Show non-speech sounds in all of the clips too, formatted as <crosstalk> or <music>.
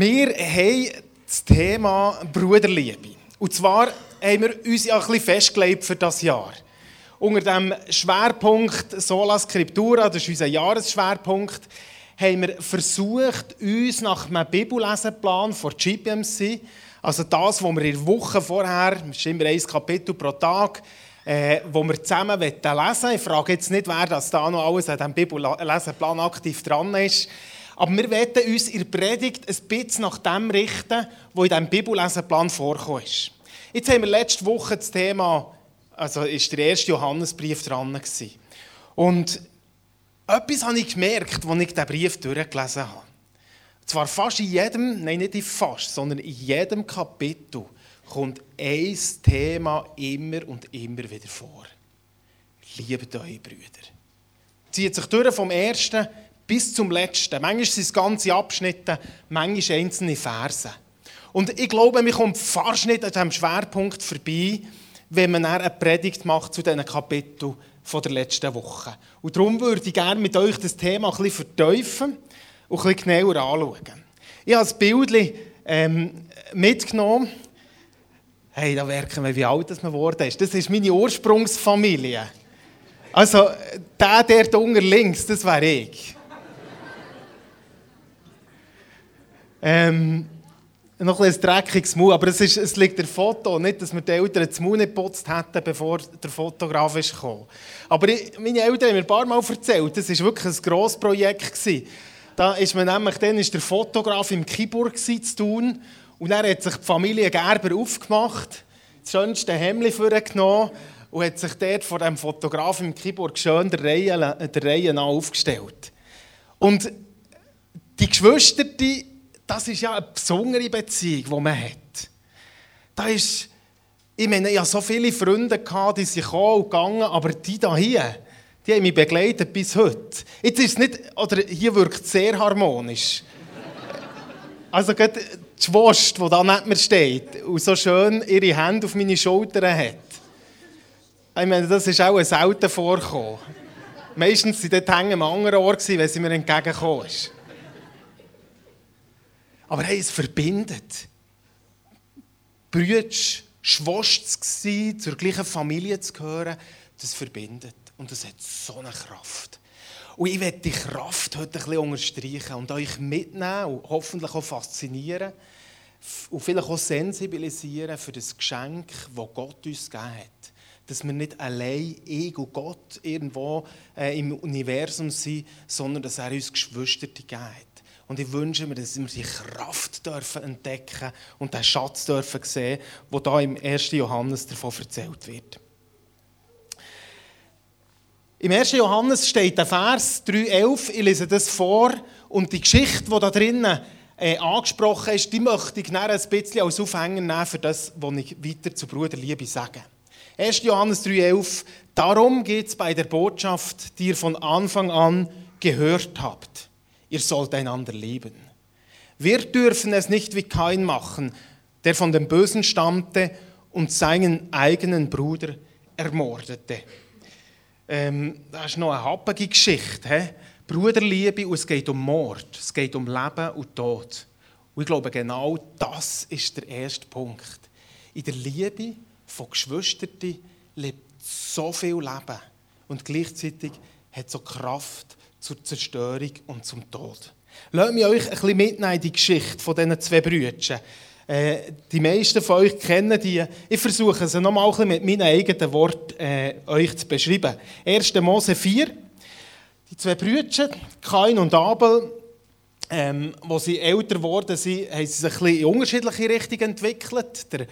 Wir haben das Thema Bruderliebe. Und zwar haben wir uns ja ein bisschen festgelegt für das Jahr. Unter dem Schwerpunkt Sola Scriptura, das ist unser Jahresschwerpunkt, haben wir versucht, uns nach einem Bibellesenplan von GPMC, also das, was wir in der Woche vorher, es ist immer ein Kapitel pro Tag, äh, wo wir zusammen lesen. Ich frage jetzt nicht, wer das da noch alles an diesem Bibellesenplan aktiv dran ist. Aber wir werden uns in der Predigt ein bisschen nach dem richten, was in diesem Bibellesenplan vorkommt. Jetzt haben wir letzte Woche das Thema, also ist der erste Johannesbrief dran gewesen. Und etwas habe ich gemerkt, als ich diesen Brief durchgelesen habe. Zwar fast in jedem, nein, nicht in fast, sondern in jedem Kapitel kommt ein Thema immer und immer wieder vor. Liebet eure Brüder. Zieht sich durch vom ersten bis zum letzten. Manchmal sind es ganze Abschnitte, manchmal einzelne Verse. Und ich glaube, man kommt fast nicht an diesem Schwerpunkt vorbei, wenn man eine Predigt macht zu diesen Kapiteln von der letzten Woche. Und darum würde ich gerne mit euch das Thema ein bisschen vertiefen und ein bisschen genauer anschauen. Ich habe das Bild ähm, mitgenommen. Hey, da merken wir, wie alt man geworden ist. Das ist meine Ursprungsfamilie. Also, der, der unten links, das wäre ich. Ähm, noch ein dreckiges Mund, aber es, ist, es liegt der Foto, nicht, dass wir die Eltern das Mund nicht geputzt hätten, bevor der Fotograf gekommen. Aber ich, meine Eltern haben mir ein paar Mal erzählt, das war wirklich ein grosses Projekt. Gewesen. Da ist man nämlich, dann ist der Fotograf im Kiburg zu tun und dann hat sich die Familie Gerber aufgemacht, das schönste Hemd vorgenommen und hat sich dort vor dem Fotograf im Kiburg schön der Reihe, der Reihe aufgestellt. Und die Geschwister, die das ist ja eine besondere Beziehung, die man hat. Da ist, ich meine, ich hatte so viele Freunde, die sind gekommen und gegangen, aber die hier, die haben mich begleitet bis heute. Jetzt ist es nicht, oder hier wirkt es sehr harmonisch. Also gerade die Schwast, die da neben mir steht und so schön ihre Hände auf meine Schultern hat. Ich meine, das ist auch selten vorgekommen. Meistens sie dort hängen am anderen Ort, wenn sie mir entgegengekommen ist. Aber hey, es verbindet. Brütsch, Schwast zu sein, zur gleichen Familie zu gehören, das verbindet. Und das hat so eine Kraft. Und ich werde die Kraft heute ein bisschen unterstreichen und euch mitnehmen und hoffentlich auch faszinieren und vielleicht auch sensibilisieren für das Geschenk, das Gott uns gegeben hat. Dass wir nicht allein, und Gott, irgendwo äh, im Universum sind, sondern dass er uns Geschwister gegeben hat. Und ich wünsche mir, dass wir die Kraft dürfen entdecken und den Schatz dürfen sehen, wo da im 1. Johannes davon erzählt wird. Im 1. Johannes steht der Vers 3,11. Ich lese das vor. Und die Geschichte, die da drinnen äh, angesprochen ist, die möchte ich ein bisschen als Aufhänger nehmen für das, was ich weiter zu Bruderliebe sage. 1. Johannes 3,11. Darum geht es bei der Botschaft, die ihr von Anfang an gehört habt. Ihr sollt einander lieben. Wir dürfen es nicht wie Kain machen, der von dem Bösen stammte und seinen eigenen Bruder ermordete. Ähm, das ist noch eine happige Geschichte. He? Bruderliebe und es geht um Mord, es geht um Leben und Tod. Und ich glaube, genau das ist der erste Punkt. In der Liebe von Geschwistern lebt so viel Leben und gleichzeitig hat so Kraft zur Zerstörung und zum Tod. Lasst mich euch ein bisschen mitnehmen in die Geschichte von diesen zwei Brüdern. Äh, die meisten von euch kennen die. Ich versuche sie nochmal mit meinen eigenen Worten äh, euch zu beschreiben. 1. Mose 4. Die zwei Brüder, Kain und Abel, ähm, als sie älter geworden sind, haben sie sich ein bisschen in unterschiedliche Richtungen entwickelt. Der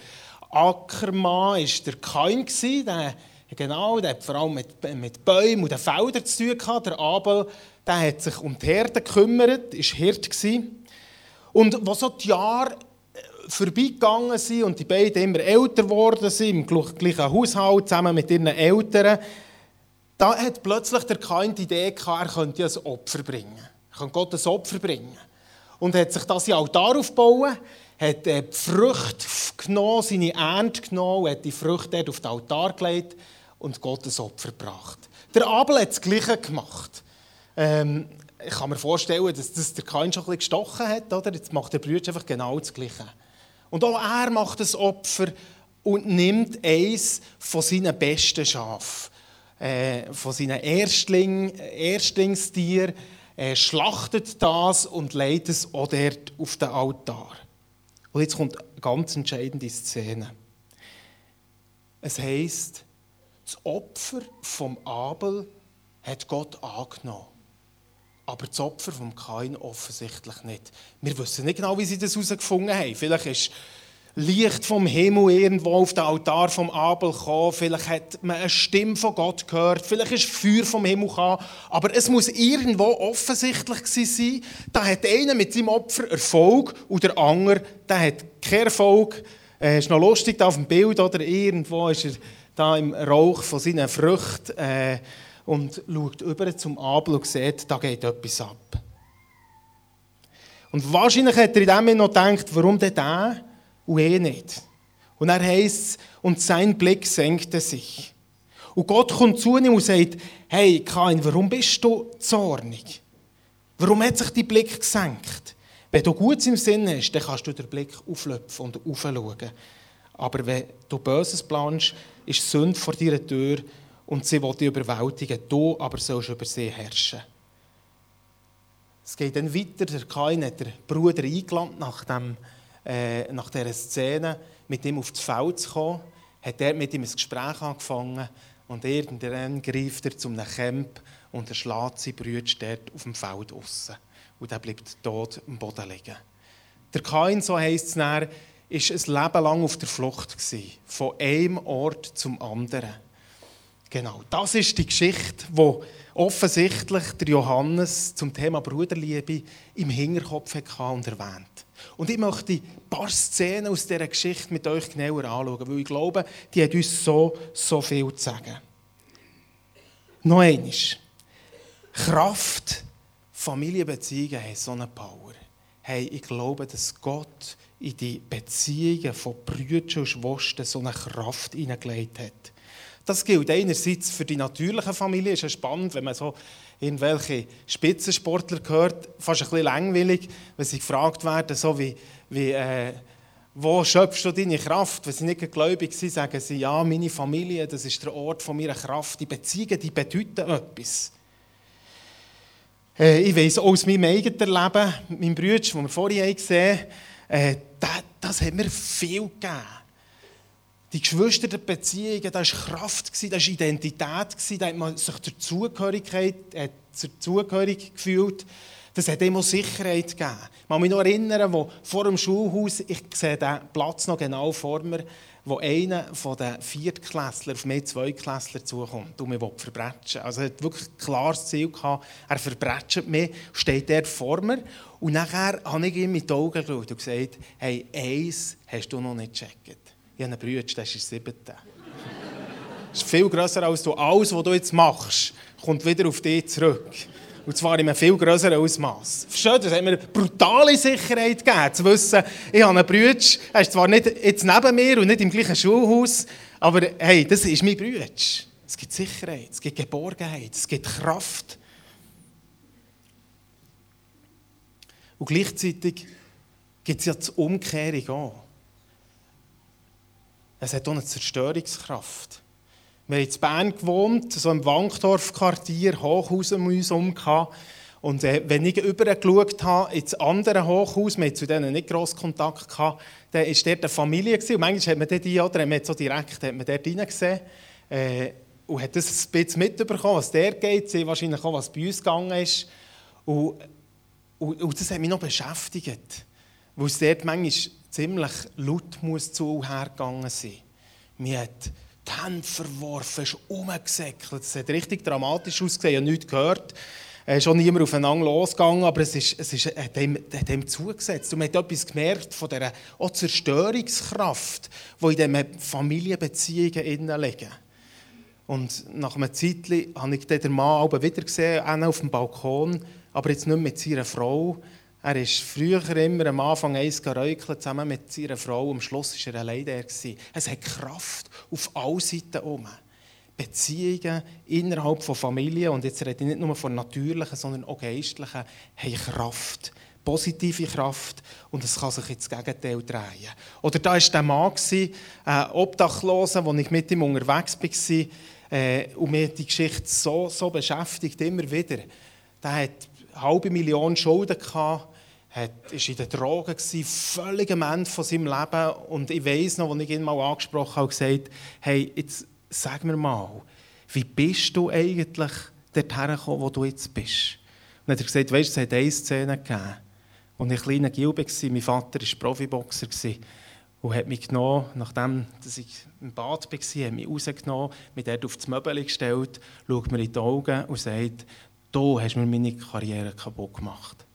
Ackermann war der Kain, der Genau, der hat vor allem mit, mit Bäumen und den Feldern zu tun gehabt. Der Abel der hat sich um die Herde gekümmert, war Hirt. Und was so die Jahre äh, vorbeigegangen sind und die beiden immer älter geworden sind, im gleichen Haushalt, zusammen mit ihren Eltern, da hat plötzlich der Kain die Idee gehabt, er könnte ein Opfer bringen. Er könnte Gott ein Opfer bringen. Und hat sich das Altar aufgebaut, hat die Früchte genommen, seine Ernte genommen, hat die Früchte dort auf den Altar gelegt und Gottes Opfer gebracht. Der Abel hat das Gleiche gemacht. Ähm, ich kann mir vorstellen, dass das der Kain schon ein bisschen gestochen hat. Oder? Jetzt macht der Bruder einfach genau das Gleiche. Und auch er macht das Opfer und nimmt eins von seinen besten Schafen, äh, von seinen Erstling, Erstlingstieren, äh, schlachtet das und legt es auch dort auf den Altar. Und jetzt kommt eine ganz entscheidende Szene. Es heisst, das Opfer vom Abel hat Gott angenommen. Aber das Opfer vom Kain offensichtlich nicht. Wir wissen nicht genau, wie sie das herausgefunden haben. Vielleicht ist Licht vom Himmel irgendwo auf den Altar vom Abel gekommen. Vielleicht hat man eine Stimme von Gott gehört. Vielleicht ist Feuer vom Himmel gekommen. Aber es muss irgendwo offensichtlich sein. Da hat einer mit seinem Opfer Erfolg und der andere der hat keinen Erfolg. Äh, ist noch lustig da auf dem Bild, oder? Irgendwo ist er da im Rauch von seinen Früchten äh, und schaut über zum Abel und sieht, da geht etwas ab. Und wahrscheinlich hat er in dem Moment noch gedacht, warum denn der und eh nicht. Und er heißt und sein Blick senkte sich. Und Gott kommt zu ihm und sagt, hey Kain, warum bist du zornig? Warum hat sich dein Blick gesenkt? Wenn du gut im Sinn hast, dann kannst du den Blick auflöpfen und aufschauen. Aber wenn du Böses planst, ist Sünde vor deiner Tür und sie will dich überwältigen. Du aber sollst über sie herrschen. Es geht dann weiter. Der Kain hat den Bruder eingeladen, nach, dem, äh, nach dieser Szene mit ihm auf das Feld zu kommen. Hat er mit ihm ein Gespräch angefangen und irgendwann greift er zum Camp und erschlägt seinen Bruder dort auf dem Feld aussen. Und er bleibt tot am Boden liegen. Der Kain, so heisst es dann, ist ein Leben lang auf der Flucht gewesen, von einem Ort zum anderen. Genau, das ist die Geschichte, wo offensichtlich der Johannes zum Thema Bruderliebe im Hinterkopf hatte und erwähnt. Und ich möchte ein paar Szenen aus dieser Geschichte mit euch genauer anschauen, weil ich glaube, die hat uns so, so viel zu sagen. Noch eines. Kraft, Familienbeziehungen haben so eine Power. Hey, ich glaube, dass Gott in die Beziehungen von Brüdern und Schwestern so eine Kraft hineingelegt hat. Das gilt einerseits für die natürlichen Familien. Es ist spannend, wenn man so irgendwelche Spitzensportler hört, fast ein bisschen langweilig, wenn sie gefragt werden, so wie, wie äh, wo schöpfst du deine Kraft? Wenn sie nicht gläubig sind, sagen sie, ja, meine Familie, das ist der Ort von meiner Kraft. Die Beziehungen, die bedeuten etwas. Äh, ich weiss aus meinem eigenen Leben, meinem Bruder, den wir vorhin gesehen haben, äh, das, das hat mir viel gegeben. Die Geschwisterbeziehungen, da war Kraft, da war Identität, da hat man sich zur Zugehörigkeit, äh, zur Zugehörigkeit gefühlt. Das hat immer Sicherheit gegeben. Ich kann mich noch erinnern, wo vor dem Schulhaus, ich sehe den Platz noch genau vor mir, wo einer von den Viertklässlern auf mehr Zweiklässler zukommt und mich verbrechen Also er hat wirklich ein klares Ziel gehabt, er verbrechen mich, steht dort vor mir und nachher habe ich ihm mit den Augen geschaut und gesagt, hey, eins hast du noch nicht gecheckt. Ich habe einen Bruder, das ist der siebte. Das ist viel grösser als du. Alles, was du jetzt machst, kommt wieder auf dich zurück. Und zwar in einem viel größeren Ausmaß. Versteht ihr? Es hat mir brutale Sicherheit gegeben, zu wissen, ich habe einen Bruder, er ist zwar nicht jetzt neben mir und nicht im gleichen Schulhaus, aber hey, das ist mein Bruder. Es gibt Sicherheit, es gibt Geborgenheit, es gibt Kraft. Und gleichzeitig gibt es ja die Umkehrung auch. Es hat auch eine Zerstörungskraft. Wir haben in Bern gewohnt, so im Wankdorf-Quartier, Hochhaus um uns herum. Und äh, wenn ich übergeschaut habe ins andere Hochhaus, wir hatten zu denen nicht gross Kontakt, gehabt, dann war dort eine Familie. Gewesen. Und manchmal hat man die, oder so direkt hat man dort reingesehen äh, und hat das ein bisschen mitbekommen, was der geht. Sie wahrscheinlich auch, was bei uns gegangen ist. Und, und, und das hat mich noch beschäftigt, weil es dort manchmal ziemlich laut muss zu hergegangen sein. Man hat die Hände verworfen, ist umgesäckelt. Es hat richtig dramatisch ausgesehen. Ich habe nichts gehört. Es ist schon niemand aufeinander losgegangen, aber es, ist, es ist, hat, ihm, hat ihm zugesetzt. Und man hat etwas gemerkt von dieser auch Zerstörungskraft, die in diesen Familienbeziehungen innen liegen. Und nach einem Zeitchen habe ich den Mann wieder gesehen, auf dem Balkon, aber jetzt nicht mit seiner Frau. Er ist früher immer am Anfang eins geräuchelt, zusammen mit seiner Frau. Am Schluss war er allein. Es hat Kraft auf allen Seiten um. Beziehungen innerhalb von Familien, und jetzt rede ich nicht nur von natürlichen, sondern auch geistlichen, haben Kraft. Positive Kraft und es kann sich ins Gegenteil drehen. Oder da war der Mann, ein Obdachloser, wo ich mit ihm unterwegs war äh, und mir die Geschichte so, so beschäftigt, immer wieder. Der hat eine halbe Million Schulden gehabt, war in den Drogen, völlig am Ende von seinem Leben. Und ich weiss noch, als ich ihn mal angesprochen habe, gesagt hey, jetzt sag mir mal, wie bist du eigentlich dorthin gekommen, wo du jetzt bist? Und dann hat er gesagt, weißt du, es hat eine Szene gegeben, als ich ein kleiner Gilbe war, mein Vater war Profiboxer und hat mich genommen, nachdem ich im Bad war, hat mich rausgenommen, mich dort auf das Möbel gestellt, schaut mir in die Augen und sagt, du hast mir meine Karriere kaputt gemacht.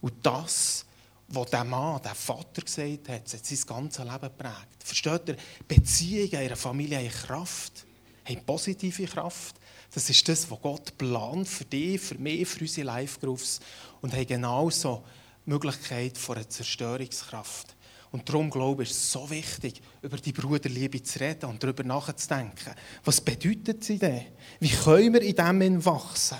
Und das, was der Mann, der Vater gesagt hat, hat sein ganzes Leben geprägt. Versteht ihr? Beziehungen in einer Familie haben Kraft, haben positive Kraft. Das ist das, was Gott plant für dich, für mich, für unsere Life-Groups und haben genauso die Möglichkeit von einer Zerstörungskraft. Und darum glaube ich, ist es so wichtig, über die Bruderliebe zu reden und darüber nachzudenken. Was bedeutet sie denn? Wie können wir in dem wachsen?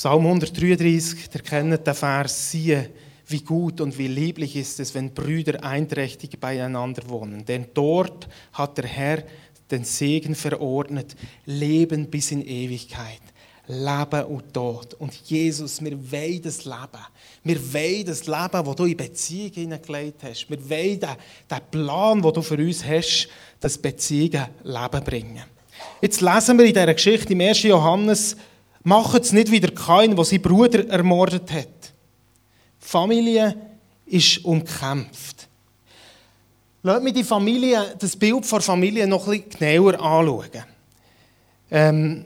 Psalm 133, der kennt den Vers, siehe, wie gut und wie lieblich ist es, wenn Brüder einträchtig beieinander wohnen. Denn dort hat der Herr den Segen verordnet, Leben bis in Ewigkeit. Leben und Tod. Und Jesus, wir wollen das Leben. Wir wollen das Leben, das du in Beziehung hineingelegt hast. Wir wollen den, Plan, den du für uns hast, dass Beziehungen Leben bringen. Jetzt lesen wir in dieser Geschichte im 1. Johannes Macht es nicht wie der Kain, der seinen Bruder ermordet hat. Familie ist umkämpft. Lass mich die Familie, das Bild der Familie noch ein bisschen genauer anschauen. Ähm,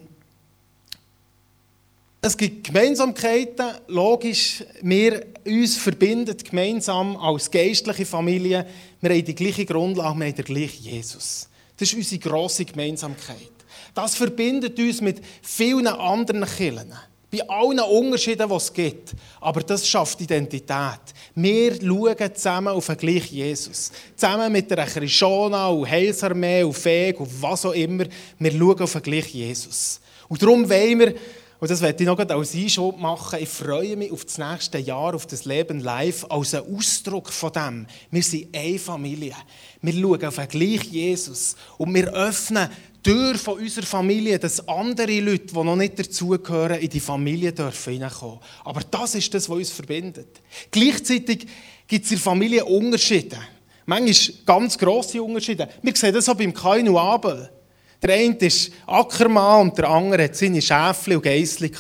es gibt Gemeinsamkeiten, logisch, wir uns verbinden gemeinsam als geistliche Familie. Wir haben die gleiche Grundlage, wir haben den gleichen Jesus. Das ist unsere grosse Gemeinsamkeit. Das verbindet uns mit vielen anderen Kirchen. Bei allen Unterschieden, die es gibt. Aber das schafft Identität. Wir schauen zusammen auf den gleichen Jesus. Zusammen mit der Christiana und Heilsarmee und Feg und was auch immer. Wir schauen auf den gleichen Jesus. Und darum wollen wir, und das werde ich noch als Einschub machen, ich freue mich auf das nächste Jahr, auf das Leben live, als einen Ausdruck von dem. Wir sind eine Familie. Wir schauen auf den gleichen Jesus. Und wir öffnen Tür von unserer Familie, dass andere Leute, die noch nicht dazugehören, in die Familie dürfen hineinkommen. Aber das ist das, was uns verbindet. Gleichzeitig gibt es in der Familie Unterschiede. Manchmal ganz grosse Unterschiede. Wir sehen das auch beim Kain und Abel. Der eine ist Ackermann und der andere hat seine Schäfchen und Geissli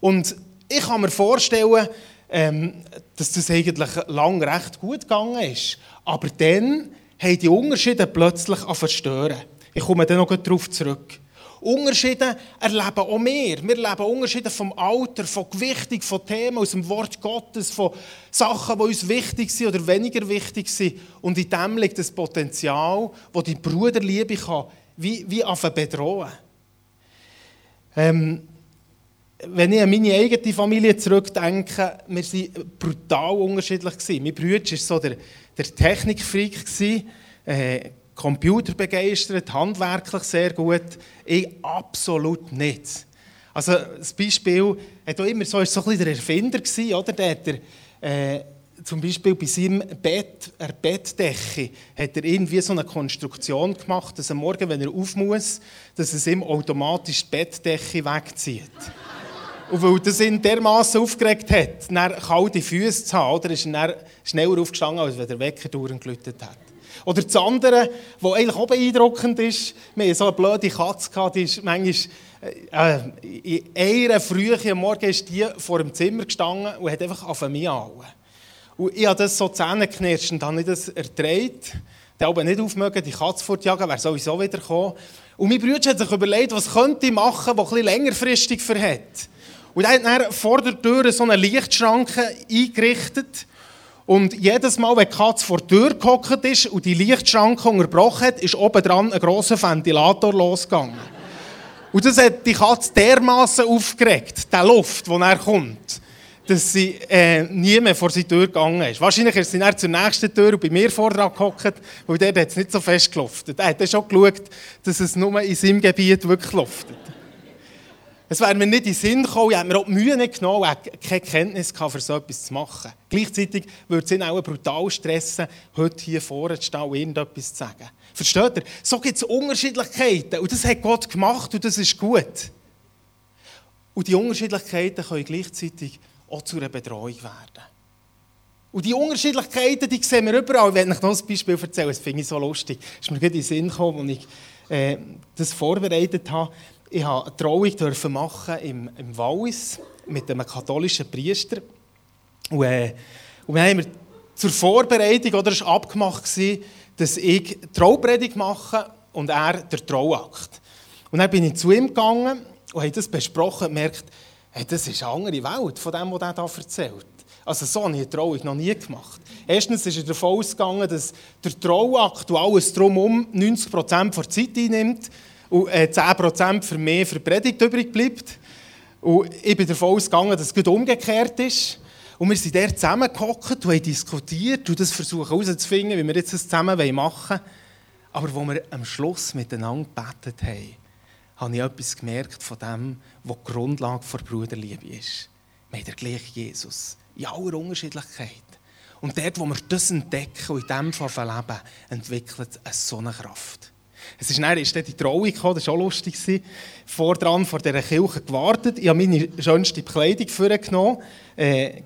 Und ich kann mir vorstellen, ähm, dass das eigentlich lang recht gut gegangen ist. Aber dann haben die Unterschiede plötzlich an verstören. Ich komme dann noch darauf zurück. Unterschiede erleben auch wir. Wir erleben Unterschiede vom Alter, von Gewichtung, von Themen aus dem Wort Gottes, von Sachen, die uns wichtig sind oder weniger wichtig sind. Und in dem liegt das Potenzial, das die Bruderliebe kann, wie, wie bedrohen ähm, wenn ich an meine eigene Familie zurückdenke, wir waren brutal unterschiedlich. Mein Bruder war so der, der Technikfreak. Äh, Computer begeistert, handwerklich sehr gut. Ich absolut nicht. Also das Beispiel hat auch immer so, so ein der Erfinder gewesen, oder? Der hat er, äh, zum Beispiel bei seinem Bett, der Bettdecke, hat er irgendwie so eine Konstruktion gemacht, dass am Morgen, wenn er auf muss, dass es ihm automatisch die Bettdecke wegzieht. Und weil das ihn dermaßen aufgeregt hat, kalte Füße zu haben, oder, ist er schneller aufgestanden, als wenn der Wecker durchgelütet hat. Oder das andere, was eigentlich auch beeindruckend ist, wir hatten so eine blöde Katze, die ist manchmal, äh, in einer frühen am Morgen ist die vor dem Zimmer gestanden und hat einfach auf mich angehauen. Und ich habe das so zähneknirscht und habe das erträgt. Der aber nicht aufmögen, die Katze fortjagen, wäre sowieso wieder gekommen. Und mein Bruder hat sich überlegt, was könnte ich machen, was ein längerfristig verhält. Und er hat dann vor der Tür so eine Lichtschranke eingerichtet, und jedes Mal, wenn die Katze vor der Tür gehockt ist und die Lichtschranke unterbrochen hat, ist oben dran ein grosser Ventilator losgegangen. Und das hat die Katze dermaßen aufgeregt, der Luft, die er kommt. dass sie äh, nie mehr vor seine Tür gegangen ist. Wahrscheinlich ist sie dann zur nächsten Tür und bei mir vorher gehockt, weil der hat es nicht so fest geluftet. Er hat dann schon geschaut, dass es nur in seinem Gebiet wirklich luftet. Es wäre mir nicht in den Sinn gekommen, ich hätte mir auch die Mühe nicht genommen, ich keine Kenntnis gehabt, für so etwas zu machen. Gleichzeitig würde es ihn auch brutal stressen, heute hier vorne zu stehen und irgendetwas zu sagen. Versteht ihr? So gibt es Unterschiedlichkeiten und das hat Gott gemacht und das ist gut. Und die Unterschiedlichkeiten können gleichzeitig auch zu einer Betreuung werden. Und die Unterschiedlichkeiten, die sehen wir überall. Ich noch ein Beispiel erzähle, das finde ich so lustig. Es ist mir gerade in den Sinn gekommen, als ich äh, das vorbereitet habe. Ich durfte eine Trauung machen im, im Wallis mit einem katholischen Priester. Und, äh, und wir haben zur Vorbereitung, oder es war abgemacht, dass ich die Traupredigt mache und er den Trauakt. Und dann bin ich zu ihm gegangen und habe das besprochen und gemerkt, hey, das ist eine andere Welt von dem, was er hier erzählt. Also so habe ich eine Trauung noch nie gemacht. Erstens ist er davon ausgegangen, dass der Trauakt und alles drumherum 90% der Zeit einnimmt und 10% äh, für mehr für Predigt übrig bleibt. Und ich bin davon ausgegangen, dass es gut umgekehrt ist. Und wir sind dort zusammengehockt und haben diskutiert und das versuchen herauszufinden, wie wir jetzt das zusammen machen wollen. Aber wo wir am Schluss miteinander gebetet haben, habe ich etwas gemerkt von dem, was die Grundlage der Bruderliebe ist. Wir haben den gleichen Jesus. In aller Unterschiedlichkeit. Und dort, wo wir das entdecken und in dem Fall leben, entwickelt es so eine Kraft. Es ist dann, ist dann die Trauung gekommen, das war auch lustig. Vor dran vor dieser Kirche gewartet. Ich habe meine schönste Kleidung vorgenommen. Äh,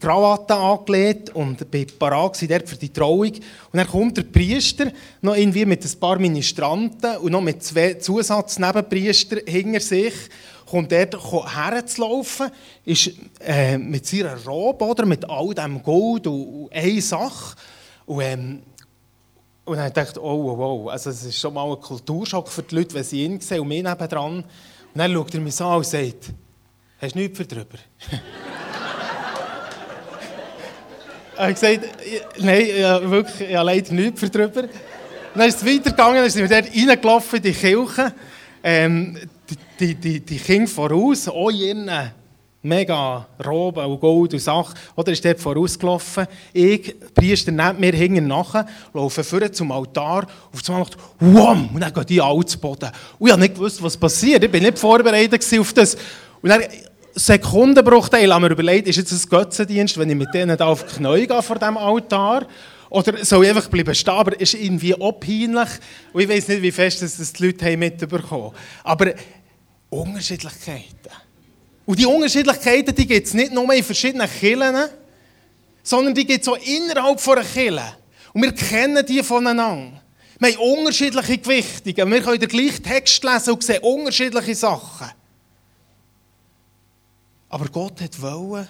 Krawatte angelegt und bin parat dort für die Trauung. Und dann kommt der Priester noch irgendwie mit ein paar Ministranten und noch mit zwei Zusatznebenpriestern hinter sich kommt dort herzulaufen, ist äh, mit seiner Robe, oder, mit all dem Gold und, und eine Sache. Und, ähm, und dann dachte ich, oh, oh, oh, also es ist schon mal ein Kulturschock für die Leute, wenn sie ihn sehen und mich nebendran. Und dann schaut er mich an und sagt, hast du nichts für drüber? <laughs> Er hat gesagt, nein, ja, wirklich, ich habe leider nichts für drüber. Dann ist es weitergegangen, dann sind wir dort reingelaufen in die Kirche. Ähm, die, die, die Kinder voraus, auch in ihren mega Roben und Gold und Sachen, oder ist dort vorausgelaufen. Ich, Priester neben mir, hinten nachher, laufe vor zum Altar, auf einmal macht Wham! Und dann gehen die alle zu Boden. Und ich habe nicht gewusst, was passiert. Ich war nicht vorbereitet auf das. Und dann Sekundenbruchteil haben wir überlegt, ist jetzt ein Götzendienst, wenn ich mit denen da auf die Knie gehe vor diesem Altar? Oder soll ich einfach bleiben stehen? Aber es ist irgendwie auch. Und ich weiß nicht, wie fest das die Leute mitbekommen haben. Aber Unterschiedlichkeiten. Und die Unterschiedlichkeiten die gibt es nicht nur in verschiedenen Kirchen, sondern die gibt es auch innerhalb einer Kirche. Und wir kennen die voneinander. Wir haben unterschiedliche Gewichtungen. Wir können den gleichen Text lesen und sehen unterschiedliche Sachen. Aber Gott wollte,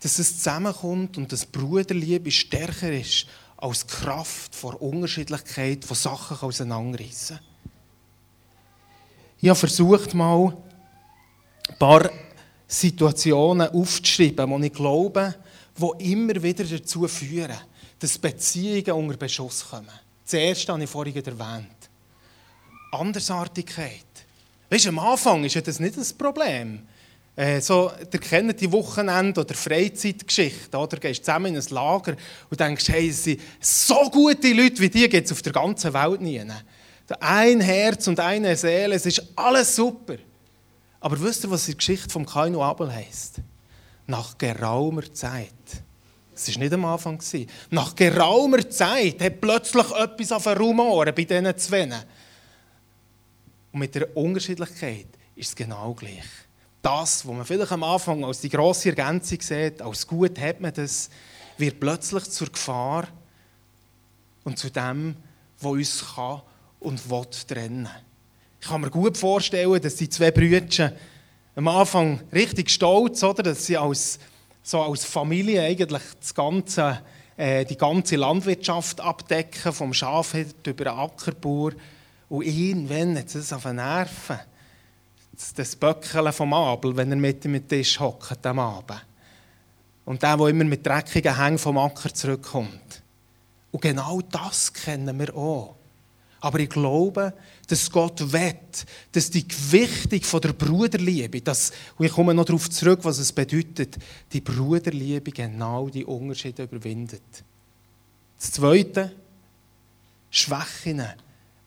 dass es zusammenkommt und dass Bruderliebe stärker ist als die Kraft vor Unterschiedlichkeit von Sachen auseinanderreißen. Ich habe versucht, mal ein paar Situationen aufzuschreiben, die ich glaube, die immer wieder dazu führen, dass Beziehungen unter Beschuss kommen. Das erste habe ich vorhin erwähnt. Andersartigkeit. Weißt am Anfang ist das nicht das Problem. Äh, so, ihr kennt die Wochenende- oder Freizeitgeschichte. Oder? Du gehst zusammen in ein Lager und denkst, hey, sind so gute Leute wie die gibt es auf der ganzen Welt nie. Ein Herz und eine Seele, es ist alles super. Aber wisst ihr, was die Geschichte von Kain und Abel heisst? Nach geraumer Zeit. Es war nicht am Anfang. Nach geraumer Zeit hat plötzlich etwas auf Rumoren bei diesen zwei. Und mit der Unterschiedlichkeit ist es genau gleich das, was man vielleicht am Anfang als die grosse Ergänzung sieht, als gut hat man das, wird plötzlich zur Gefahr und zu dem, was uns kann und will trennen. Ich kann mir gut vorstellen, dass die zwei Brüder am Anfang richtig stolz, oder, dass sie als, so als Familie eigentlich das ganze, äh, die ganze Landwirtschaft abdecken, vom Schafhirt über den Ackerbauer. Und irgendwann hat es auf den Nerven das Böckchen vom Abel, wenn er mit mit Tisch hockt am Abend. Und der, der immer mit dreckigen Hängen vom Acker zurückkommt. Und genau das kennen wir auch. Aber ich glaube, dass Gott will, dass die Gewichtung von der Bruderliebe, dass, und ich komme noch darauf zurück, was es bedeutet, die Bruderliebe genau die Unterschiede überwindet. Das Zweite, Schwächen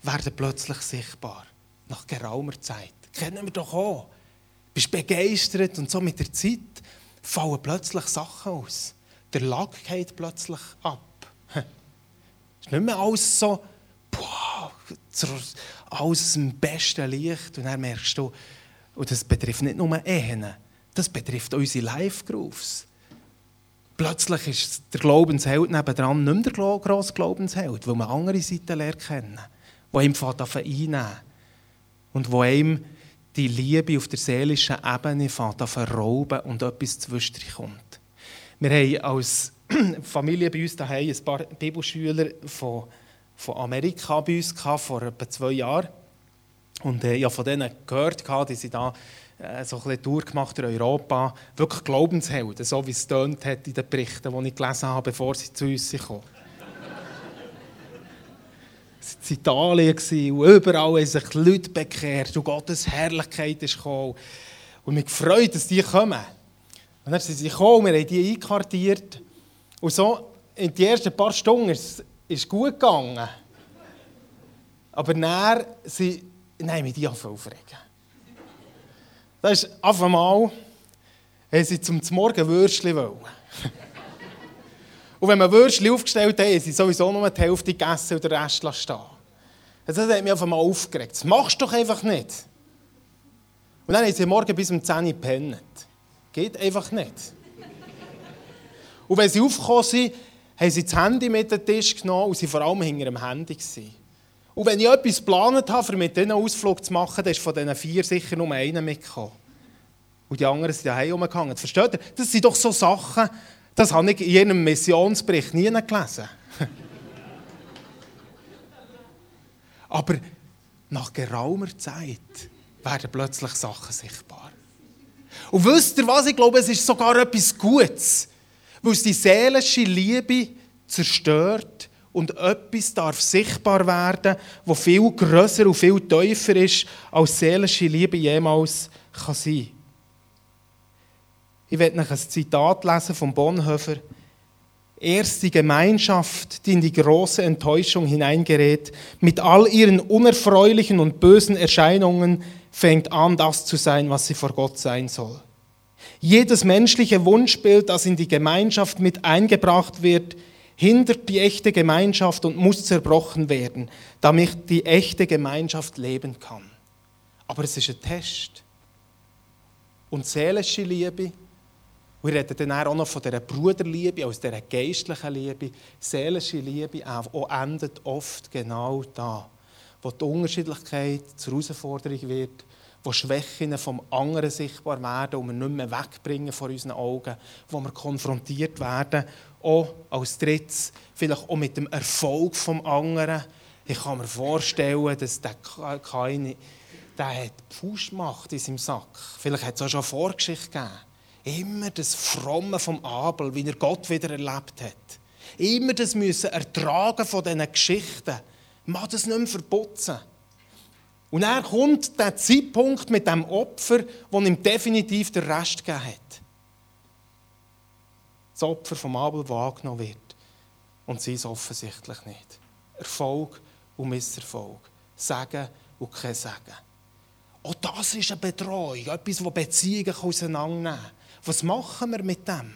werden plötzlich sichtbar, nach geraumer Zeit. Kennen wir doch auch. Du bist begeistert und so mit der Zeit fallen plötzlich Sachen aus. Der Lack geht plötzlich ab. Es <laughs> ist nicht mehr alles so, boah, alles im besten Licht. Und dann merkst du, und das betrifft nicht nur Ehen, das betrifft unsere Live-Grooves. Plötzlich ist der Glaubensheld nebendran nicht mehr der grosse Glaubensheld, weil man andere Seiten lernt kennen, die ihm einnehmen und wo ihm die Liebe auf der seelischen Ebene verrauben und etwas zwischendrin kommt. Wir haben als <clears throat> Familie bei uns daheim ein paar Bibelschüler von, von Amerika bei uns gehabt, vor etwa zwei Jahren. Und äh, ich habe von denen gehört, die sie da äh, so ein bisschen durchgemacht in Europa. Wirklich Glaubenshelden, so wie es tönt hat in den Berichten, die ich gelesen habe, bevor sie zu uns kamen. <laughs> in Italien und überall haben sich Leute bekehrt und Gottes Herrlichkeit ist gekommen. Und mich gefreut, dass die kommen. Und dann sind sie gekommen, wir haben die einkartiert. Und so in den ersten paar Stunden es gut gegangen. Aber dann sind, nein, mit die aufregen. Das ist auf einmal, haben sie zum Morgen Würstchen wollen. Und wenn man Würstchen aufgestellt hat, haben sie sowieso nur die Hälfte gegessen und den Rest stehen Das hat mich auf einmal aufgeregt. Das machst du doch einfach nicht. Und dann haben sie morgen bis um 10 Uhr gepennt. Geht einfach nicht. Und wenn sie aufgekommen sind, haben sie das Handy mit dem Tisch genommen und sie vor allem hinter dem Handy. Gewesen. Und wenn ich etwas geplant habe, um mit diesen Ausflug zu machen, dann ist von diesen vier sicher nur einer mitgekommen. Und die anderen sind daheim rumgehangen. Versteht ihr? Das sind doch so Sachen, das habe ich in jedem Missionsbericht nie gelesen. <laughs> Aber nach geraumer Zeit werden plötzlich Sachen sichtbar. Und wisst ihr was? Ich glaube, es ist sogar etwas Gutes, weil es die seelische Liebe zerstört und etwas darf sichtbar werden, wo viel größer und viel tiefer ist, als seelische Liebe jemals kann sein. Ich werde noch ein Zitat lesen von Bonhoeffer. Erst die Gemeinschaft, die in die große Enttäuschung hineingerät, mit all ihren unerfreulichen und bösen Erscheinungen, fängt an, das zu sein, was sie vor Gott sein soll. Jedes menschliche Wunschbild, das in die Gemeinschaft mit eingebracht wird, hindert die echte Gemeinschaft und muss zerbrochen werden, damit die echte Gemeinschaft leben kann. Aber es ist ein Test. Und seelische Liebe und ich rede dann auch noch von dieser Bruderliebe, aus dieser geistlichen Liebe. Seelische Liebe auch endet oft genau da, wo die Unterschiedlichkeit zur Herausforderung wird, wo Schwächen vom anderen sichtbar werden und wir nicht mehr wegbringen von unseren Augen, wo wir konfrontiert werden, auch als Drittes, vielleicht auch mit dem Erfolg vom anderen. Ich kann mir vorstellen, dass der keine, der hat Pfusch gemacht in seinem Sack. Vielleicht hat es auch schon eine Vorgeschichte gegeben Immer das Fromme vom Abel, wie er Gott wieder erlebt hat. Immer das müssen ertragen von diesen Geschichten. Man das nicht mehr verputzen. Und er kommt der Zeitpunkt mit dem Opfer, wo ihm definitiv der Rest gegeben hat. Das Opfer vom Abel, das angenommen wird. Und sie ist offensichtlich nicht. Erfolg und Misserfolg. Sagen und kein Sagen. Auch das ist eine Betreuung, etwas, das Beziehungen auseinandernehmen kann. Was machen wir mit dem?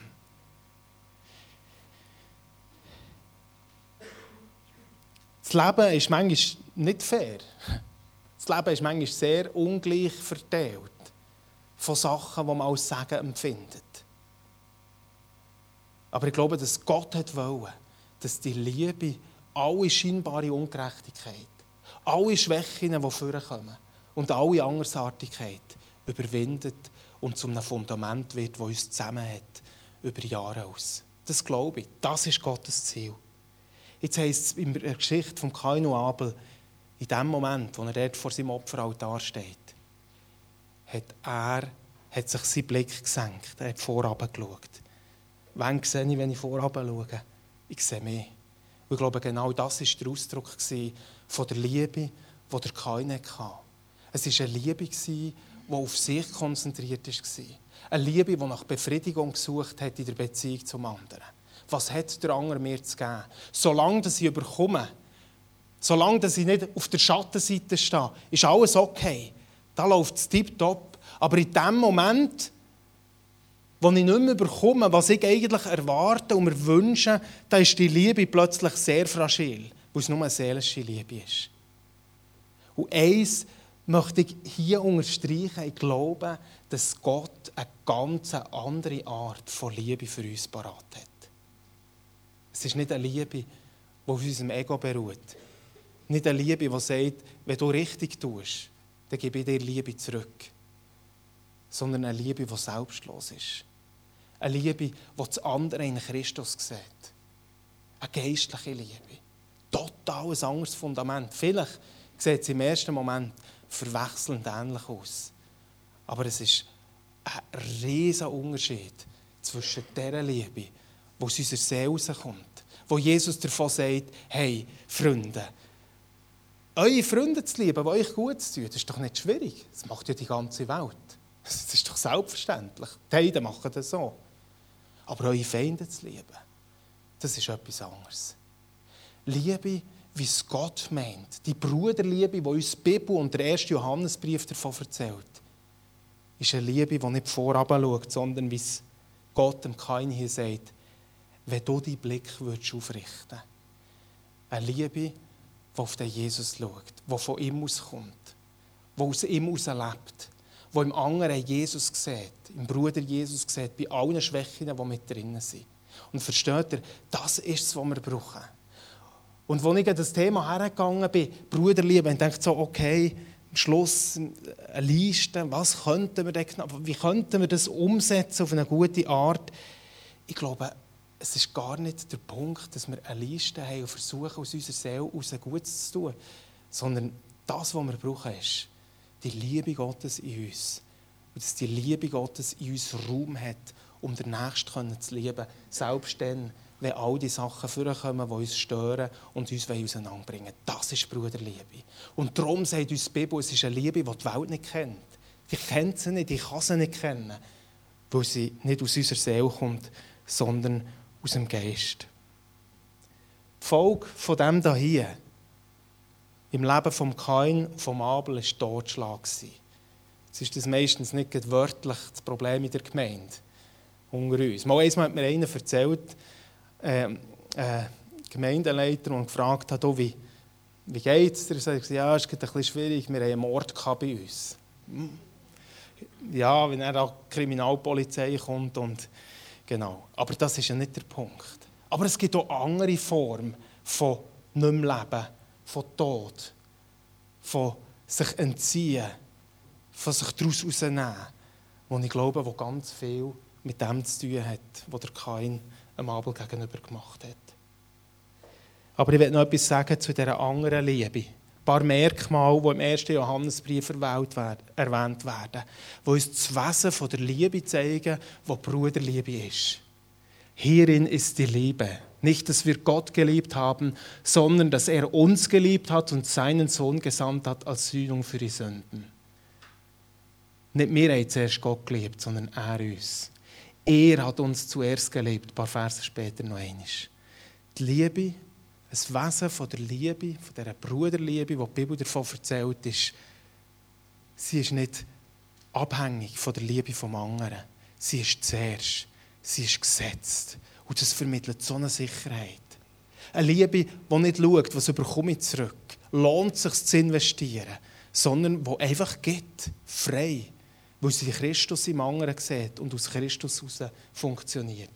Das Leben ist manchmal nicht fair. Das Leben ist manchmal sehr ungleich verteilt von Sachen, die man als Sagen empfindet. Aber ich glaube, dass Gott hat wollen, dass die Liebe alle scheinbare Ungerechtigkeit, alle Schwächen, die vorkommen und alle Andersartigkeit überwindet und zu einem Fundament wird, das uns zusammenhält über Jahre aus. Das glaube ich. Das ist Gottes Ziel. Jetzt heisst es in der Geschichte von Kain und Abel, in dem Moment, wo er dort vor seinem Opferaltar steht, hat er hat sich sein Blick gesenkt. Er hat vorab geschaut. Wann sehe ich, wenn ich vorab schaue? Ich sehe mehr. Und ich glaube, genau das war der Ausdruck von der Liebe, die der Kain hatte. Es war eine Liebe, die auf sich konzentriert war. Eine Liebe, die nach Befriedigung gesucht hat in der Beziehung zum anderen. Was hat der andere mir zu geben? Solange dass ich überkomme, solange dass ich nicht auf der Schattenseite stehe, ist alles okay. Da läuft es tiptop. Aber in dem Moment, wo ich nicht mehr bekomme, was ich eigentlich erwarte und mir wünsche, da ist die Liebe plötzlich sehr fragil, weil es nur eine seelische Liebe ist. Und eins möchte ich hier unterstreichen, ich glaube, dass Gott eine ganz andere Art von Liebe für uns parat hat. Es ist nicht eine Liebe, die auf unserem Ego beruht. Nicht eine Liebe, die sagt, wenn du richtig tust, dann gebe ich dir Liebe zurück. Sondern eine Liebe, die selbstlos ist. Eine Liebe, die das andere in Christus sieht. Eine geistliche Liebe. Total ein anderes Fundament. Vielleicht sieht es im ersten Moment verwechselnd ähnlich aus. Aber es ist ein riesiger Unterschied zwischen dieser Liebe, die aus unserer Seele rauskommt, wo Jesus davon sagt, hey, Freunde, eure Freunde zu lieben, die euch gut tun, das ist doch nicht schwierig. Das macht ja die ganze Welt. Das ist doch selbstverständlich. Die Heiden machen das so. Aber eure Feinde zu lieben, das ist etwas anderes. Liebe, wie es Gott meint, die Bruderliebe, die uns die Bibel und der erste Johannesbrief davon erzählt, ist eine Liebe, die nicht vorab schaut, sondern wie es Gott dem Kain hier sagt, wenn du deinen Blick aufrichten würdest. Eine Liebe, die auf den Jesus schaut, die von ihm auskommt, die aus ihm heraus lebt, die im anderen Jesus sieht, im Bruder Jesus sieht, bei allen Schwächen, die mit drinnen sind. Und versteht ihr, das ist es, was wir brauchen. Und als ich an das Thema hergegangen bin, Bruderliebe, und dachte so, okay, am Schluss eine Liste, was könnten wir denn, wie könnten wir das umsetzen auf eine gute Art? Ich glaube, es ist gar nicht der Punkt, dass wir eine Liste haben und versuchen, aus unserer Seele heraus Gutes zu tun, sondern das, was wir brauchen, ist die Liebe Gottes in uns. Und dass die Liebe Gottes in uns Raum hat, um den Nächsten zu lieben, selbst dann, wenn all die Sachen vorkommen, die uns stören und uns auseinanderbringen Das ist Bruderliebe. Und darum sagt uns die Bibel, es ist eine Liebe, die die Welt nicht kennt. Die kennt sie nicht, die kann sie nicht kennen, weil sie nicht aus unserer Seele kommt, sondern aus dem Geist. Die Folge von dem hier im Leben von Kain von Abel war Totschlag. Es ist das meistens nicht wörtlich das Problem in der Gemeinde unter uns. Mal einmal hat mir einer erzählt, äh, äh, Gemeindeleiter, und gefragt hat, oh, wie, wie geht es dir? Er sagt, ja, es ist ein schwierig, wir haben einen Mord bei uns. Hm. Ja, wenn er auch Kriminalpolizei kommt und Genau. Aber das ist ja nicht der Punkt. Aber es gibt auch andere Formen von nicht mehr leben, von Tod, von sich entziehen, von sich daraus herausnehmen, wo ich glaube, wo ganz viel mit dem zu tun hat, was der Kain einem Abel gegenüber gemacht hat. Aber ich will noch etwas sagen zu dieser anderen Liebe ein paar Merkmale, die im ersten Johannesbrief erwähnt werden, die uns das Wesen von der Liebe zeigen, was Bruderliebe ist. Hierin ist die Liebe. Nicht, dass wir Gott geliebt haben, sondern dass er uns geliebt hat und seinen Sohn gesandt hat als Sühnung für die Sünden. Nicht wir haben zuerst Gott geliebt, sondern er uns. Er hat uns zuerst geliebt. Ein paar Verse später noch einmal. Die Liebe ein Wesen von der Liebe, von dieser Bruderliebe, die die Bibel davon erzählt, ist, sie ist nicht abhängig von der Liebe vom anderen. Sie ist zuerst. Sie ist gesetzt. Und das vermittelt so eine Sicherheit. Eine Liebe, die nicht schaut, was bekomme ich zurück. Lohnt es sich zu investieren. Sondern die einfach geht. Frei. Weil sie Christus im anderen sieht und aus Christus heraus funktioniert.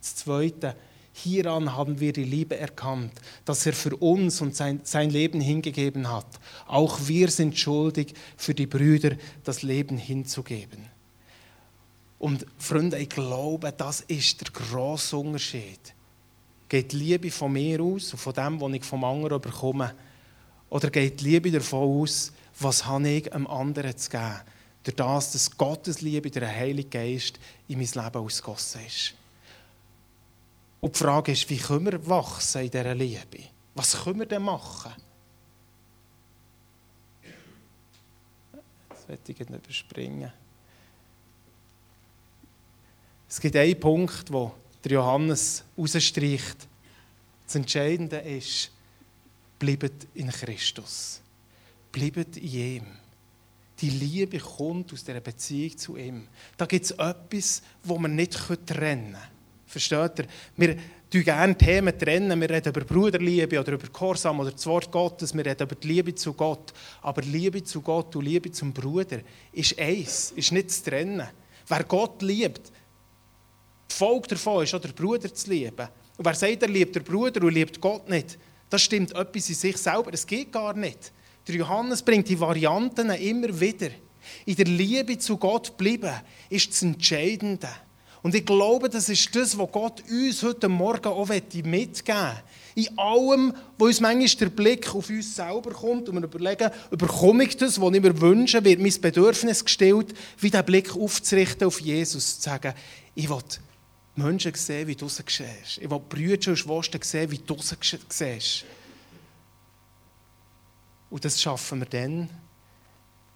Das Zweite, Hieran haben wir die Liebe erkannt, dass er für uns und sein, sein Leben hingegeben hat. Auch wir sind schuldig, für die Brüder das Leben hinzugeben. Und Freunde, ich glaube, das ist der grosse Unterschied. Geht die Liebe von mir aus und von dem, was ich vom anderen bekomme? Oder geht die Liebe davon aus, was habe ich einem anderen zu geben? Durch das, dass Gottes Liebe, der Heilige Geist in mein Leben ausgossen ist. Und die Frage ist, wie können wir wachsen in dieser Liebe? Was können wir denn machen? Das werde ich nicht überspringen. Es gibt einen Punkt, wo der Johannes rausstreicht. Das Entscheidende ist, bleibt in Christus. Bleibt in ihm. Die Liebe kommt aus dieser Beziehung zu ihm. Da gibt es etwas, wo man nicht trennen können. Versteht ihr? Wir trennen gerne Themen. trennen. Wir reden über Bruderliebe oder über Gehorsam oder das Wort Gottes. Wir reden über die Liebe zu Gott. Aber Liebe zu Gott und Liebe zum Bruder ist eins, ist nicht zu trennen. Wer Gott liebt, die Folge davon ist auch, der Bruder zu lieben. Und wer sagt, er liebt den Bruder und liebt Gott nicht, das stimmt etwas in sich selber. Es geht gar nicht. Der Johannes bringt die Varianten immer wieder. In der Liebe zu Gott bleiben ist das Entscheidende. Und ich glaube, das ist das, was Gott uns heute Morgen auch mitgeben will. In allem, wo uns manchmal der Blick auf uns selber kommt und wir überlegen, überkomme ich das, was ich mir wünsche, wird mein Bedürfnis gestellt, wie den Blick aufzurichten auf Jesus, zu sagen, ich will Menschen sehen, wie du sie siehst. Ich will Brüder und Schwestern sehen, wie du sie siehst. Und das schaffen wir dann,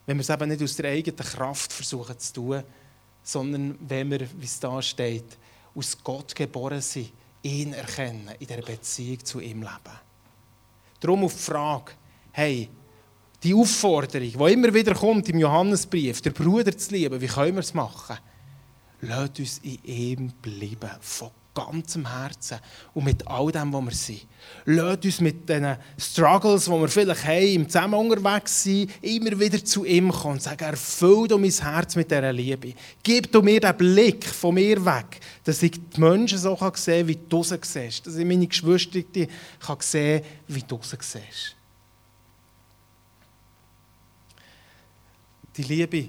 wenn wir es eben nicht aus der eigenen Kraft versuchen zu tun, sondern wenn wir, wie es da steht, aus Gott geboren sind, ihn erkennen, in der Beziehung zu ihm leben. Darum auf die Frage, hey, die Aufforderung, die immer wieder kommt im Johannesbrief, der Bruder zu lieben, wie können wir es machen? Lasst uns in ihm bleiben, von ganzem Herzen und mit all dem, was wir sind. Lasst uns mit den Struggles, die wir vielleicht haben, im Zusammen unterwegs sind, immer wieder zu ihm kommen und sagen, erfüll du mein Herz mit dieser Liebe. Gib du mir den Blick von mir weg, dass ich die Menschen so sehen kann, wie du sie siehst. Dass ich meine Geschwister kann sehen wie du sie siehst. Die Liebe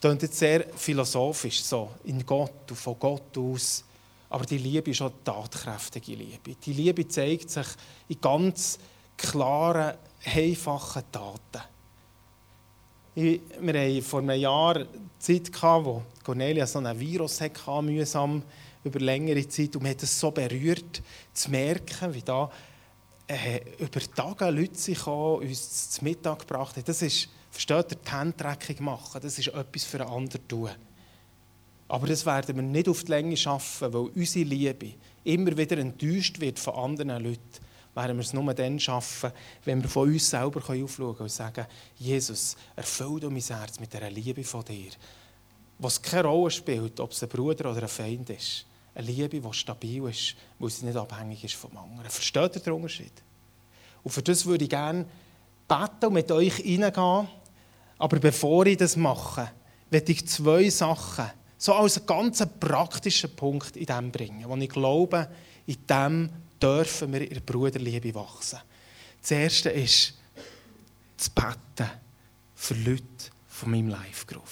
klingt jetzt sehr philosophisch, so in Gott und von Gott aus. Aber die Liebe ist auch tatkräftige Liebe. Die Liebe zeigt sich in ganz klaren, einfachen Taten. Wir hatten vor einem Jahr Zeit, wo Cornelia so ein Virus hatte, mühsam über längere Zeit. Und mir hat es so berührt, zu merken, wie da äh, über Tage Leute sich uns zum Mittag gebracht haben. Das ist, versteht ihr, die Handtreckung machen. Das ist etwas für einen anderen tun. Aber das werden wir nicht auf die Länge schaffen, weil unsere Liebe immer wieder enttäuscht wird von anderen Leuten. Werden wir es nur dann schaffen, wenn wir von uns selber aufschauen können und sagen, Jesus, erfüll du mein Herz mit dieser Liebe von dir. Was keine Rolle spielt, ob es ein Bruder oder ein Feind ist. Eine Liebe, die stabil ist, weil sie nicht abhängig ist vom anderen. Versteht ihr den Unterschied? Und für das würde ich gerne beten und mit euch reingehen. Aber bevor ich das mache, werde ich zwei Sachen so als einen ganz praktischen Punkt in dem bringen, wo ich glaube, in dem dürfen wir in der Bruderliebe wachsen. Das Erste ist, zu beten für Leute von meinem Live-Group.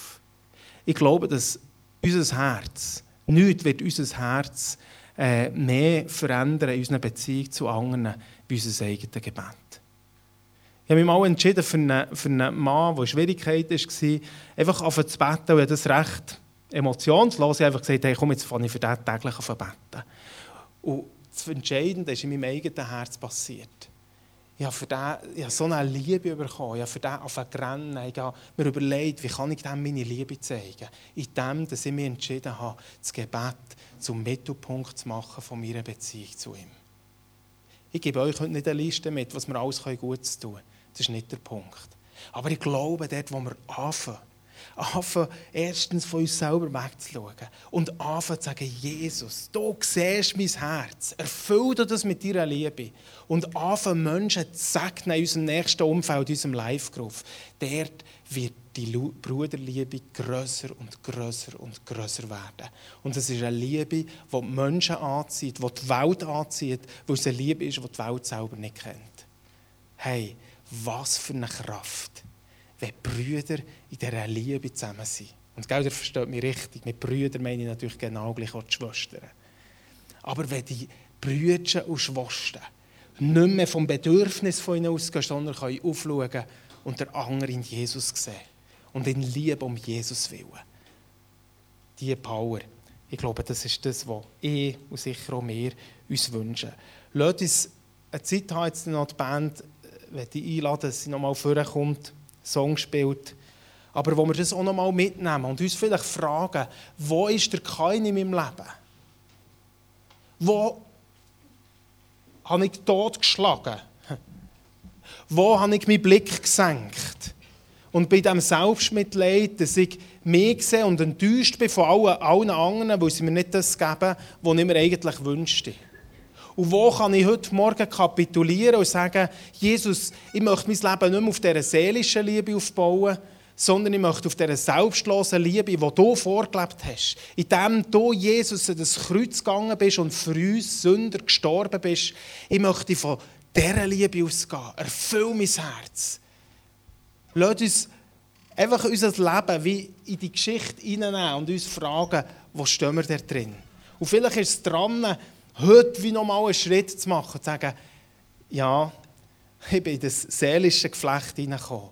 Ich glaube, dass unser Herz, nichts wird unser Herz äh, mehr verändern in unserer Beziehung zu anderen, wie unser eigenes Gebet. Ich habe mich mal entschieden für einen, für einen Mann, der in Schwierigkeiten war, einfach auf zu beten, und das Recht emotionslos einfach gesagt, hey, komm, jetzt fange ich für diesen täglich an beten. Und das Entscheidende ist in meinem eigenen Herz passiert. Ich habe, für den, ich habe so eine Liebe bekommen. Ich habe für den angefangen Ich habe mir überlegt, wie kann ich dem meine Liebe zeigen? In dem, dass ich mich entschieden habe, das Gebet zum Mittelpunkt zu machen von meiner Beziehung zu ihm. Ich gebe euch heute nicht eine Liste mit, was wir alles gut tun können. Das ist nicht der Punkt. Aber ich glaube, dort, wo wir anfangen, anfangen, erstens von uns selber wegzuschauen und anfangen zu sagen, Jesus, du siehst mein Herz, erfüll dir das mit deiner Liebe und anfangen Menschen zu segnen in unserem nächsten Umfeld, in unserem Live-Group. Dort wird die Bruderliebe grösser und grösser und grösser werden. Und es ist eine Liebe, die die Menschen anzieht, die die Welt anzieht, weil es eine Liebe ist, die die Welt selber nicht kennt. Hey, was für eine Kraft wenn Brüder in dieser Liebe zusammen sind. Und gell, ihr versteht mich richtig, mit Brüdern meine ich natürlich genau gleich auch die Schwestern. Aber wenn die Brüder und Schwestern nicht mehr vom Bedürfnis von ihnen ausgehen, sondern können aufschauen und der andere in Jesus sehen und in Liebe um Jesus willen. Diese Power, ich glaube, das ist das, was ich und sicher auch wir uns wünschen. Lasst uns eine Zeit haben, jetzt noch die Band, wenn ich einladen, dass sie nochmal vorkommt. Song spielt. aber wo wir das auch noch mal mitnehmen und uns vielleicht fragen, wo ist der Kain in meinem Leben? Wo habe ich tot geschlagen? Wo habe ich meinen Blick gesenkt? Und bei diesem Selbstmitleid, dass ich mich sehe und enttäuscht bin von allen, allen anderen, weil sie mir nicht das geben, was ich mir eigentlich wünschte. Und wo kann ich heute Morgen kapitulieren und sagen, Jesus, ich möchte mein Leben nicht mehr auf dieser seelischen Liebe aufbauen, sondern ich möchte auf dieser selbstlosen Liebe, die du vorgelebt hast, indem du, Jesus, an das Kreuz gegangen bist und für uns Sünder gestorben bist, ich möchte von dieser Liebe ausgehen. Erfüll mein Herz. Lass uns einfach unser Leben wie in die Geschichte hineinnehmen und uns fragen, wo stehen wir da drin? Und vielleicht ist es dran, heute wie nochmal einen Schritt zu machen, zu sagen, ja, ich bin in das seelische Geflecht hineingekommen.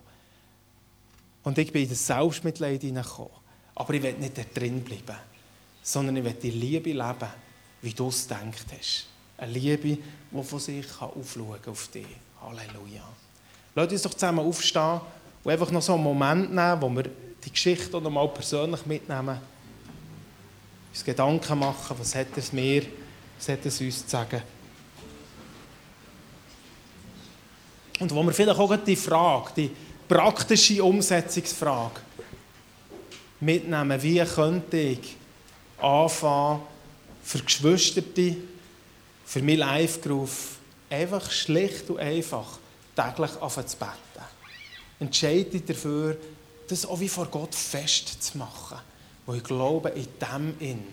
Und ich bin in das Selbstmitleid hineingekommen. Aber ich will nicht da drin bleiben, sondern ich will die Liebe leben, wie du es gedacht hast. Eine Liebe, die von sich aufschauen kann auf dich. Halleluja. Lass uns doch zusammen aufstehen und einfach noch so einen Moment nehmen, wo wir die Geschichte noch mal persönlich mitnehmen. Uns Gedanken machen, was hat es mir was hat es uns zu sagen? Und wo wir vielleicht auch die Frage, die praktische Umsetzungsfrage mitnehmen, wie könnte ich anfangen, für Geschwister, für mein Live-Groove, einfach schlicht und einfach täglich anfangen zu beten. Entscheide dafür, das auch wie vor Gott festzumachen, wo ich glaube, in dem in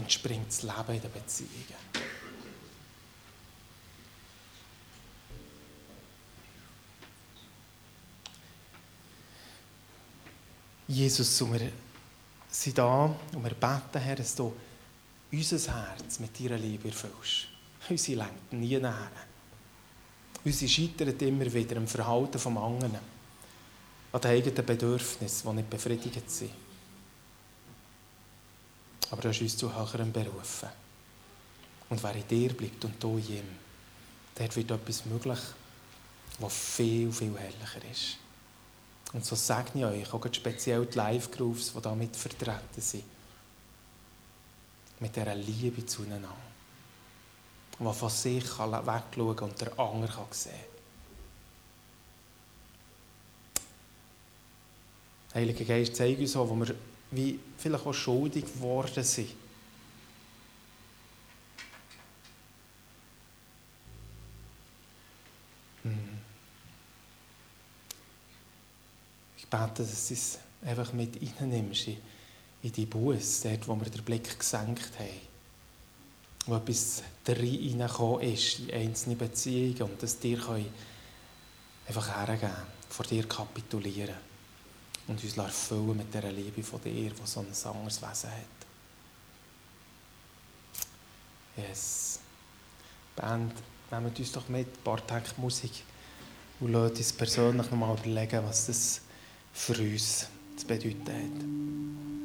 entspringt das Leben in den Beziehungen. Jesus, und wir sind da und wir beten, Herr, dass du unser Herz mit deiner Liebe erfüllst. Unsere lenkt nie näher. Unsere scheitern immer wieder am Verhalten des anderen, an den eigenen Bedürfnissen, die nicht befriedigt sind. Aber du hast uns zu höherem berufen. Und wer in dir bleibt und du in ihm, dort wird etwas möglich, was viel, viel herrlicher ist. Und so segne ich euch, auch speziell die Live-Grooves, die damit vertreten sind, mit dieser Liebe zueinander, die von sich wegschauen kann und der andere kann sehen Heiliger Geist, zeige uns auch, wo wir wie vielleicht auch schuldig geworden sind. Ich bete, dass du es einfach mit reinnimmst in, in die Buß, dort, wo wir den Blick gesenkt haben. Wo etwas reingekommen ist in einzelne Beziehungen und dass dir einfach hergeben vor dir kapitulieren und uns erfüllen mit dieser Liebe von dir, die so ein anderes Wesen hat. Yes. Band, nehmt uns doch mit, ein paar Tage Musik und lasst uns persönlich nochmal überlegen, was das für uns zu bedeuten hat.